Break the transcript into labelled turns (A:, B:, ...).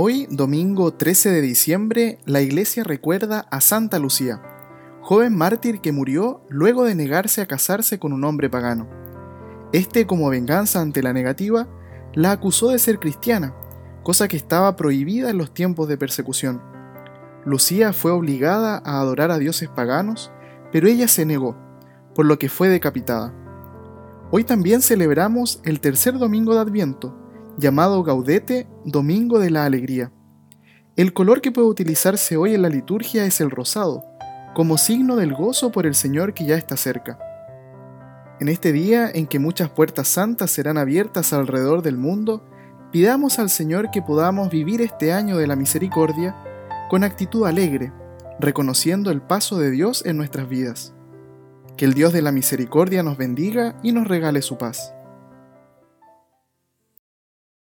A: Hoy, domingo 13 de diciembre, la iglesia recuerda a Santa Lucía, joven mártir que murió luego de negarse a casarse con un hombre pagano. Este, como venganza ante la negativa, la acusó de ser cristiana, cosa que estaba prohibida en los tiempos de persecución. Lucía fue obligada a adorar a dioses paganos, pero ella se negó, por lo que fue decapitada. Hoy también celebramos el tercer domingo de Adviento, llamado Gaudete, Domingo de la Alegría. El color que puede utilizarse hoy en la liturgia es el rosado, como signo del gozo por el Señor que ya está cerca. En este día en que muchas puertas santas serán abiertas alrededor del mundo, pidamos al Señor que podamos vivir este año de la misericordia con actitud alegre, reconociendo el paso de Dios en nuestras vidas. Que el Dios de la misericordia nos bendiga y nos regale su paz.